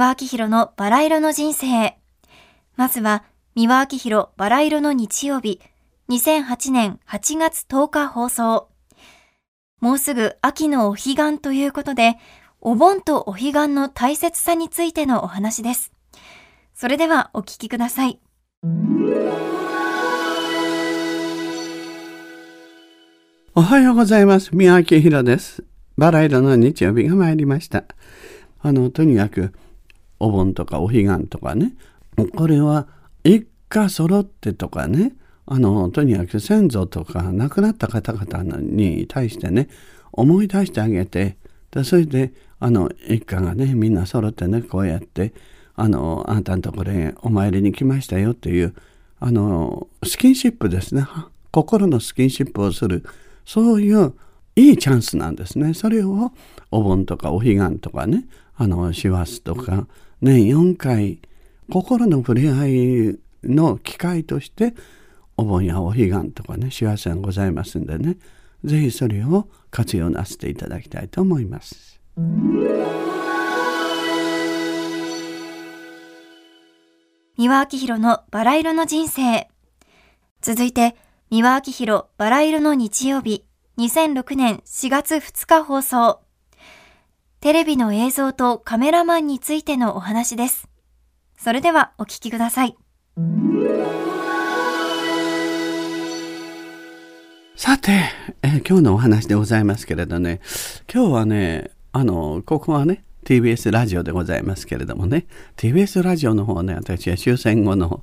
三輪明宏のバラ色の人生。まずは、三輪明宏バラ色の日曜日、2008年8月10日放送。もうすぐ秋のお彼岸ということで、お盆とお彼岸の大切さについてのお話です。それではお聞きください。おはようございます。宮城宏です。バラ色の日曜日が参りました。あの、とにかく、お盆とかお彼岸とかね、これは一家揃ってとかね、あの、とにかく先祖とか亡くなった方々に対してね、思い出してあげて、でそれで、あの、一家がね、みんな揃ってね、こうやって、あの、あなたのところへお参りに来ましたよっていう、あの、スキンシップですね。心のスキンシップをする、そういういいチャンスなんですね。それをお盆とかお彼岸とかね、あの、師走とか、年4回、心の触れ合いの機会としてお盆やお彼岸とかね幸せがございますんでね是非それを活用なさっていただきたいと思います。三輪明宏のバラ色の人生続いて三輪明宏バラ色の日曜日2006年4月2日放送テレビの映像とカメラマンについてのお話です。それではお聞きください。さて、え今日のお話でございますけれどね、今日はね、あの、ここはね、TBS ラジオでございますけれどもね、TBS ラジオの方ね、私は終戦後の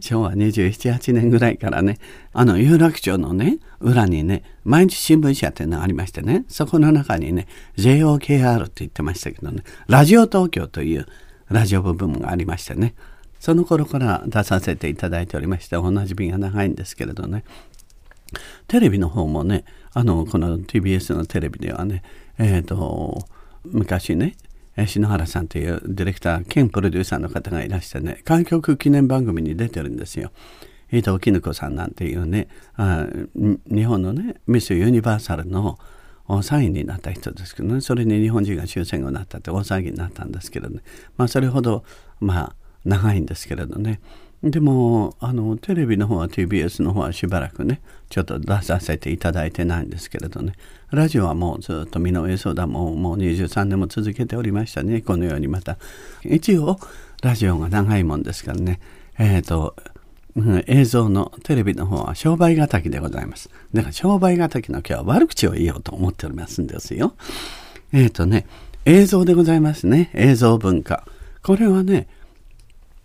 昭和27、8年ぐらいからね、あの、有楽町のね、裏にね、毎日新聞社っていうのがありましてね、そこの中にね、JOKR って言ってましたけどね、ラジオ東京というラジオ部分がありましてね、その頃から出させていただいておりまして、おなじみが長いんですけれどね、テレビの方もねあのこの TBS のテレビではねえっ、ー、と昔ね篠原さんというディレクター兼プロデューサーの方がいらしてね開局記念番組に出てるんですよ。伊藤絹子さんなんていうねあ日本のねミス・ユニバーサルの3位になった人ですけどね。それに日本人が終戦後になったって大騒ぎになったんですけどね。まあそれほどまあ長いんですけれどね。でもあのテレビの方は TBS の方はしばらくねちょっと出させていただいてないんですけれどね。ラジオはもうずっと身の上相談ももう23年も続けておりましたね。このようにまた一応ラジオが長いもんですからね。えっ、ー、と、映像のテレビの方は商売敵でございます。だから商売敵の今日は悪口を言おうと思っておりますんですよ。えっ、ー、とね映像でございますね。映像文化。これはね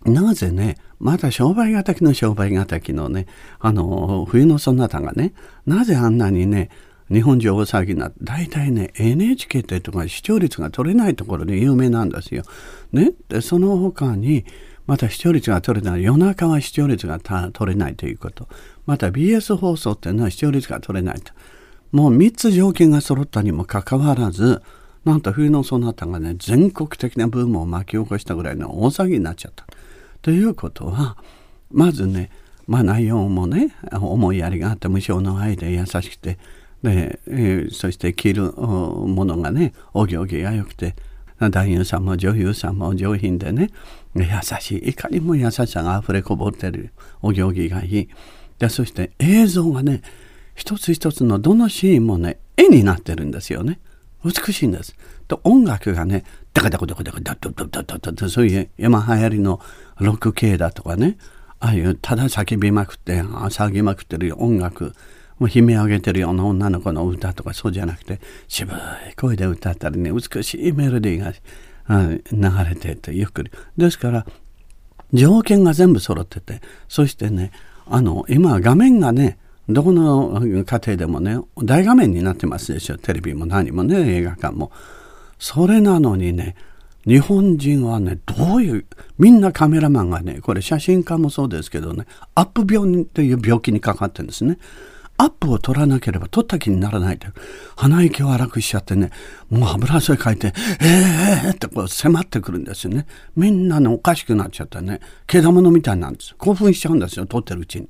なぜねまだ商売敵の商売敵のね、あの、冬のそなたがね、なぜあんなにね、日本中大騒ぎになって、大体ね、NHK ってとか視聴率が取れないところで有名なんですよ。ね。で、その他に、また視聴率が取れない。夜中は視聴率が取れないということ。また BS 放送っていうのは視聴率が取れないと。もう3つ条件が揃ったにもかかわらず、なんと冬のそなたがね、全国的なブームを巻き起こしたぐらいの大騒ぎになっちゃった。ということはまずね、まあ、内容もね思いやりがあって無償の愛で優しくてで、え、そして着るものがねお行儀が良くて男優さんも女優さんも上品でね優しいいかにも優しさがあふれこぼってるお行儀がいいでそして映像がね一つ一つのどのシーンもね絵になってるんですよね美しいんです。と音楽がねダカダカダカダカダッダッダッダそういう今流行りのロック系だとかねああいうただ叫びまくって騒ぎまくってる音楽もう悲鳴上げてるような女の子の歌とかそうじゃなくて渋い声で歌ったりね美しいメロディーが流れててゆっくりですから条件が全部揃っててそしてねあの今画面がねどこの家庭でもね大画面になってますでしょテレビも何もね映画館もそれなのにね日本人はね、どういう、みんなカメラマンがね、これ写真家もそうですけどね、アップ病という病気にかかってるんですね。アップを取らなければ取った気にならないと。鼻息を荒くしちゃってね、もう油汗かいて、えーってこう迫ってくるんですよね。みんなね、おかしくなっちゃってね、毛玉みたいなんです。興奮しちゃうんですよ、撮ってるうちに。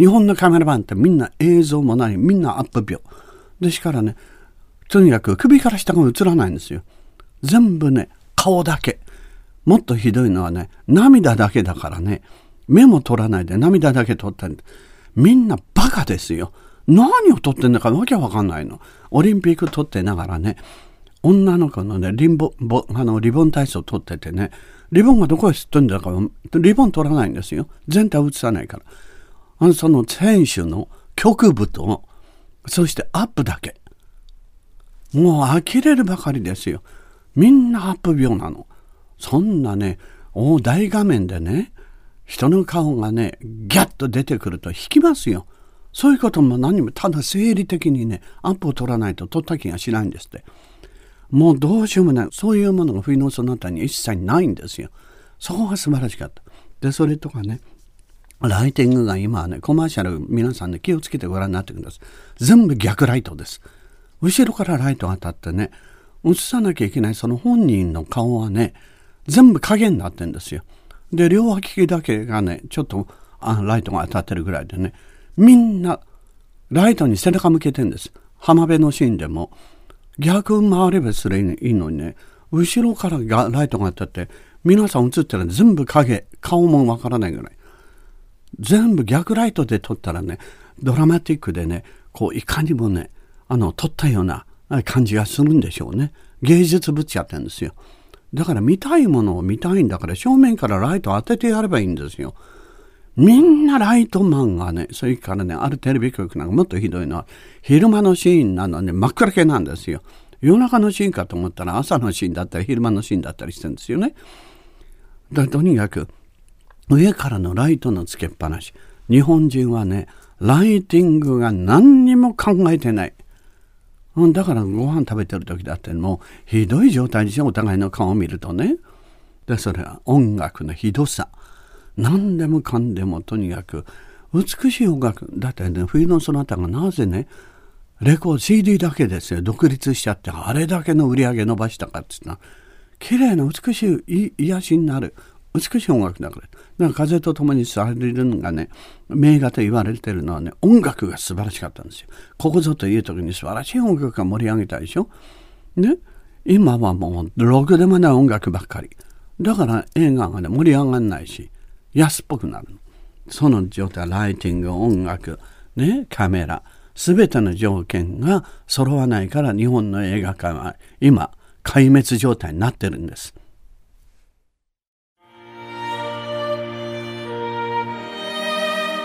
日本のカメラマンってみんな映像もない、みんなアップ病。ですからね、とにかく首から下が映らないんですよ。全部ね、顔だけ。もっとひどいのはね、涙だけだからね、目も取らないで涙だけ取ったんみんなバカですよ。何を取ってんだかわけわかんないの。オリンピック取ってながらね、女の子のね、リンボ、ボあの、リボン体操取っててね、リボンがどこへ吸ってんだか、リボン取らないんですよ。全体映さないから。その選手の局部と、そしてアップだけ。もう呆れるばかりですよ。みんなアップ病なの。そんなね、大画面でね、人の顔がね、ギャッと出てくると引きますよ。そういうことも何も、ただ生理的にね、アップを取らないと取った気がしないんですって。もうどうしようもない。そういうものが冬のその他に一切ないんですよ。そこが素晴らしかった。で、それとかね、ライティングが今はね、コマーシャル皆さんね、気をつけてご覧になってください。全部逆ライトです。後ろからライト当たってね、映さなきゃいけないその本人の顔はね、全部影になってんですよ。で、両脇だけがね、ちょっとあライトが当たってるぐらいでね、みんなライトに背中向けてんです。浜辺のシーンでも。逆回ればすればいいのにね、後ろからがライトが当たって、皆さん映ってるのは全部影、顔もわからないぐらい。全部逆ライトで撮ったらね、ドラマティックでね、こういかにもね、あの、撮ったような感じがするんでしょうね。芸術物やってんですよ。だから見たいものを見たいんだから正面からライト当ててやればいいんですよ。みんなライトマンがね、それからね、あるテレビ局なんかもっとひどいのは、昼間のシーンなのね、真っ暗系なんですよ。夜中のシーンかと思ったら朝のシーンだったり昼間のシーンだったりしてるんですよね。だとにかく、上からのライトのつけっぱなし。日本人はね、ライティングが何にも考えてない。うんだからご飯食べてる時だってもうひどい状態でしょお互いの顔を見るとね。でそれは音楽のひどさ。何でもかんでもとにかく美しい音楽だってね冬のそなたがなぜねレコード CD だけですよ独立しちゃってあれだけの売り上げ伸ばしたかって言ったら綺麗な美しい癒しになる美しい音楽だから。だから風と共にされるのがね、名画と言われてるのはね、音楽が素晴らしかったんですよ。ここぞという時に素晴らしい音楽が盛り上げたでしょ。ね？今はもう、ログでもない音楽ばっかり。だから映画がね、盛り上がんないし、安っぽくなる。その状態、ライティング、音楽、ね、カメラ、すべての条件が揃わないから日本の映画界は今、壊滅状態になってるんです。